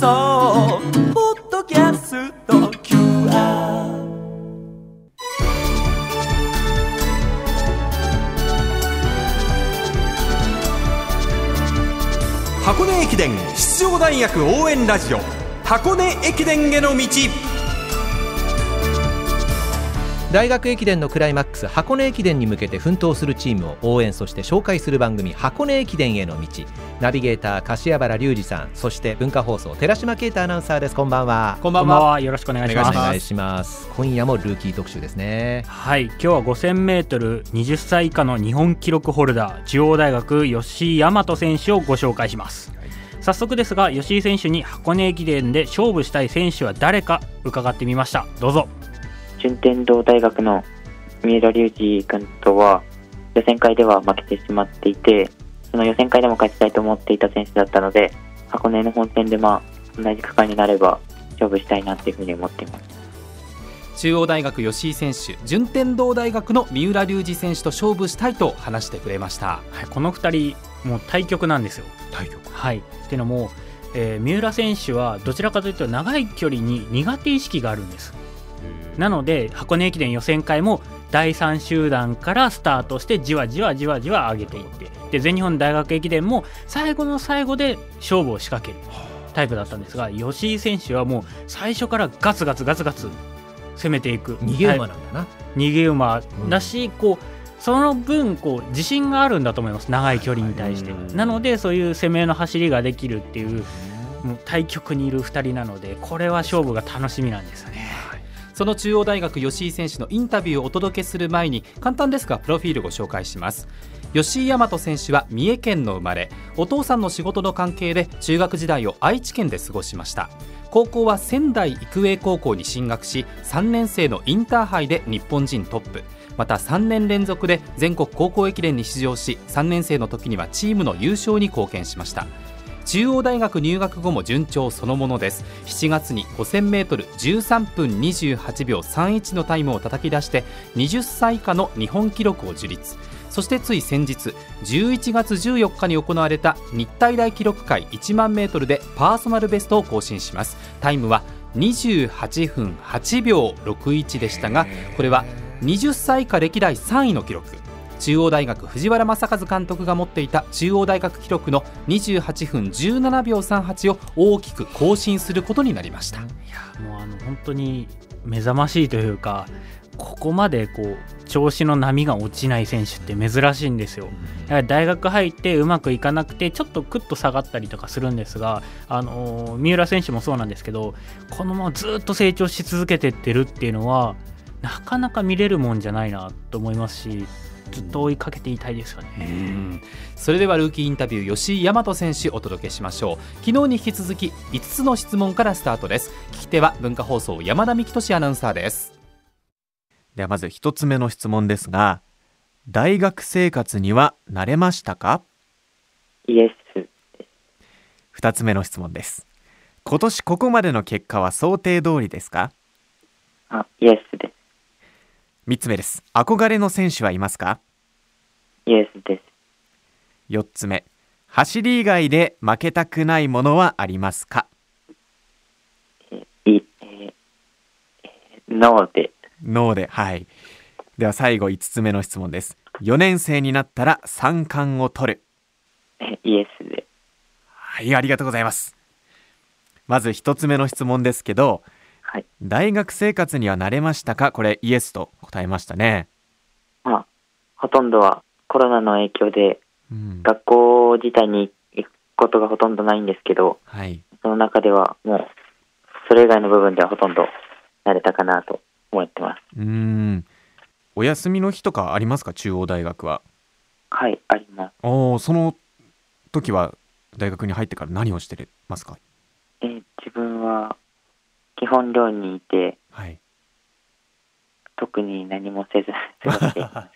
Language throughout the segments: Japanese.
送ポッドキャスト。QR 箱根駅伝出場大学応援ラジオ。箱根駅伝への道。大学駅伝のクライマックス箱根駅伝に向けて奮闘するチームを応援そして紹介する番組箱根駅伝への道。ナビゲーター柏原隆二さんそして文化放送寺島啓太アナウンサーです。こんばんは。こんばんは。よろしくお願いします。お願いします。今夜もルーキー特集ですね。はい。今日は 5000m20 歳以下の日本記録ホルダー中央大学吉井大和選手をご紹介します、早速ですが吉井選手に箱根駅伝で勝負したい選手は誰か伺ってみました。どうぞ順天堂大学の三浦龍司君とは予選会では負けてしまっていてその予選会でも勝ちたいと思っていた選手だったので箱根の本戦でまあ同じ区間になれば勝負したいなっていうふうに思っています。中央大学吉井選手順天堂大学の三浦龍司選手と勝負したいと話してくれました。はい、この2人もう対局なんですよ。対局。はい。っていうのも、えー三浦選手はどちらかというと長い距離に苦手意識があるんですなので箱根駅伝予選会も第3集団からスタートしてじわじわじわじわ上げていってで全日本大学駅伝も最後の最後で勝負を仕掛ける。タイプだったんですが吉井選手はもう最初からガツガツガツガツ攻めていく。逃げ馬なんだな、逃げ馬。だし、こうその分こう自信があるんだと思います。長い距離に対して。うんなのでそういう攻めの走りができるっていうもう対局にいる2人なのでこれは勝負が楽しみなんですよねその中央大学吉井選手のインタビューをお届けする前に簡単ですがプロフィールご紹介します。吉井大和選手は三重県の生まれお父さんの仕事の関係で中学時代を愛知県で過ごしました。高校は仙台育英高校に進学し3年生のインターハイで日本人トップ。また3年連続で全国高校駅伝に出場し3年生の時にはチームの優勝に貢献しました。中央大学入学後も順調そのものです。7月に 5000m13 分28秒31のタイムを叩き出して20歳以下の日本記録を樹立。そしてつい先日11月14日に行われた日体大記録会1万メートルでパーソナルベストを更新します。タイムは28分8秒61でしたがこれは20歳以下歴代3位の記録。中央大学藤原正和監督が持っていた中央大学記録の28分17秒38を大きく更新することになりましたもうあの本当に目覚ましいというかここまでこう調子の波が落ちない選手って珍しいんですよ。だから大学入ってうまくいかなくてちょっとクッと下がったりとかするんですが、あのー三浦選手もそうなんですけどこのままずっと成長し続けてってるっていうのはなかなか見れるもんじゃないなと思いますしずっと追いかけていたいですよね。うん。それではルーキーインタビュー吉井大和選手お届けしましょう。昨日に引き続き5つの質問からスタートです。聞き手は文化放送山田美希俊アナウンサーです。ではまず一つ目の質問ですが大学生活には慣れましたか？イエス。二つ目の質問です。今年ここまでの結果は想定通りですか？あイエスで三つ目です。憧れの選手はいますか？すイエスです四つ目。走り以外で負けたくないものはありますか？いえーえーノーで。ノーで。はい。では最後五つ目の質問です。4年生になったら三冠を取る。えイエスではいありがとうございます。まず一つ目の質問ですけどはい。大学生活には慣れましたか？これイエスと答えましたね、まあほとんどはコロナの影響でうん、学校自体に行くことがほとんどないんですけどはい。その中ではもうそれ以外の部分ではほとんど慣れたかなと思ってます。うーん。お休みの日とかありますか？中央大学は。はいあります。おーその時は大学に入ってから何をしてますか？えー自分は基本寮にいてはい。特に何もせず過ごしています。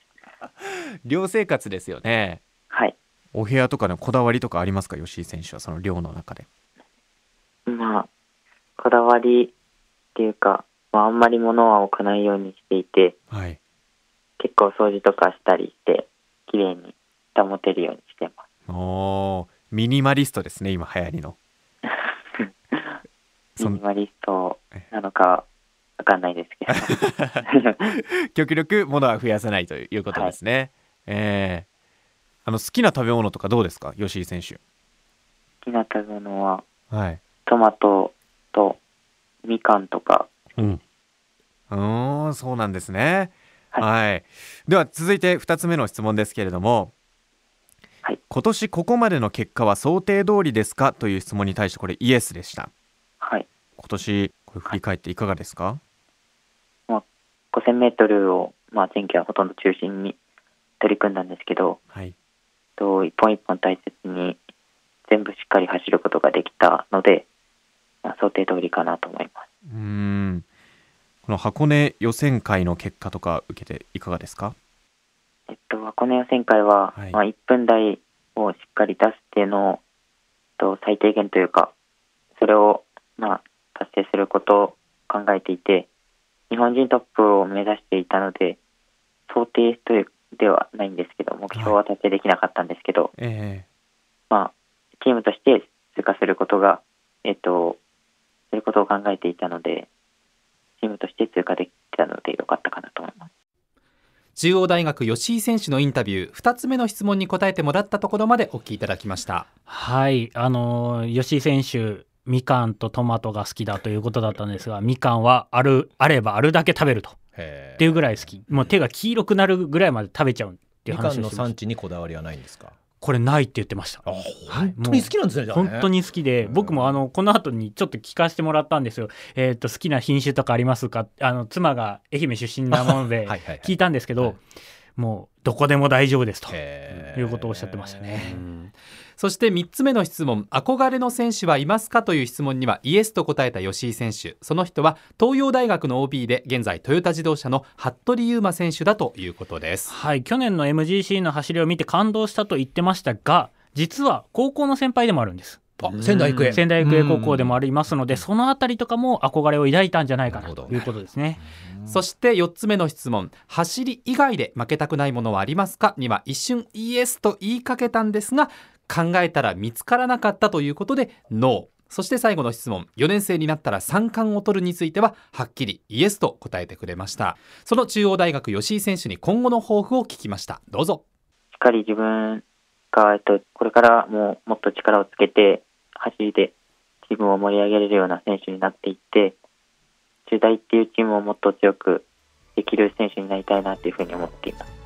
寮生活ですよね。はい。お部屋とかのこだわりとかありますか？吉井選手はその寮の中で。まあこだわりっていうか、まあ、あんまり物は置かないようにしていてはい。結構掃除とかしたりして綺麗に保てるようにしてます。おーミニマリストですね今流行りのミニマリストなのかわかんないですけど。極力物は増やさないということですね、えー。あの好きな食べ物とかどうですか？吉井選手。好きな食べ物ははい。トマトとみかんとか。うん。うーんそうなんですね。は、はい。では続いて2つ目の質問ですけれども、はい。今年ここまでの結果は想定通りですか？という質問に対してこれイエスでした。はい今年これ振り返っていかがですか、5000メートルを、まあ、前期はほとんど中心に取り組んだんですけどはい。と一本一本大切に全部しっかり走ることができたので、まあ、想定通りかなと思います。うーん。この箱根予選会の結果とか受けていかがですか？えっと、箱根予選会は、はい。まあ、1分台をしっかり出すっていうのをと最低限というか、それを、まあ、達成することを考えていて、日本人トップを目指していたので、想定というではないんですけど、目標は達成できなかったんですけど、えまあ、チームとして通過することが、えっと、することを考えていたので、チームとして通過できたのでよかったかなと思います。中央大学吉井選手のインタビュー2つ目の質問に答えてもらったところまでお聞きいただきました。はい、あのー吉井選手、みかんとトマトが好きだということだったんですが、みかんはあるあればあるだけ食べると。へっていうぐらい好き、もう手が黄色くなるぐらいまで食べちゃうっていうみかんの話をしてました産地にこだわりはないんですか？これないって言ってました。本当に好きなんですね本当に好きで、僕もあのこの後にちょっと聞かせてもらったんですよ。えっ、と好きな品種とかありますか？あの妻が愛媛出身なもので 聞いたんですけど、はい。もうどこでも大丈夫ですと。いうことをおっしゃってましたね。そして3つ目の質問。憧れの選手はいますかという質問にはイエスと答えた吉井選手。その人は東洋大学の OB で現在トヨタ自動車の服部勇馬選手だということです。はい、去年の MGC の走りを見て感動したと言ってましたが、実は高校の先輩でもあるんです。あ仙台育英。仙台育英高校でもありますので、そのあたりとかも憧れを抱いたんじゃないかなということですね。そして4つ目の質問。走り以外で負けたくないものはありますか？には一瞬イエスと言いかけたんですが考えたら見つからなかったということでノー。そして最後の質問。4年生になったら三冠を取るについてははっきりイエスと答えてくれました。その中央大学吉井選手に今後の抱負を聞きました。どうぞ。しっかり自分が、えっと、これからももっと力をつけて、走りでチームを盛り上げれるような選手になっていって、中大っていうチームをもっと強くできる選手になりたいなというふうに思っています。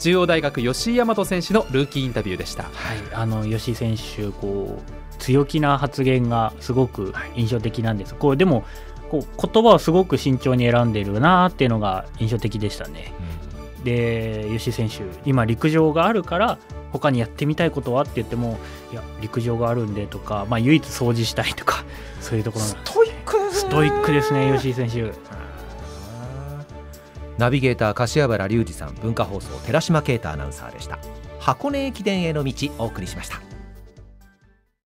中央大学吉井大和選手のルーキーインタビューでしたはい、あの吉井選手こう強気な発言がすごく印象的なんです。こうでもこう言葉をすごく慎重に選んでいるなっていうのが印象的でしたね。で吉井選手今陸上があるから他にやってみたいことは？って言ってもいや陸上があるんでとか、まあ、唯一掃除したいとか そういうところ。なんですストイックですね。ストイックですね吉井選手。ナビゲーター柏原隆二さん文化放送寺島啓太アナウンサーでした。箱根駅伝への道お送りしました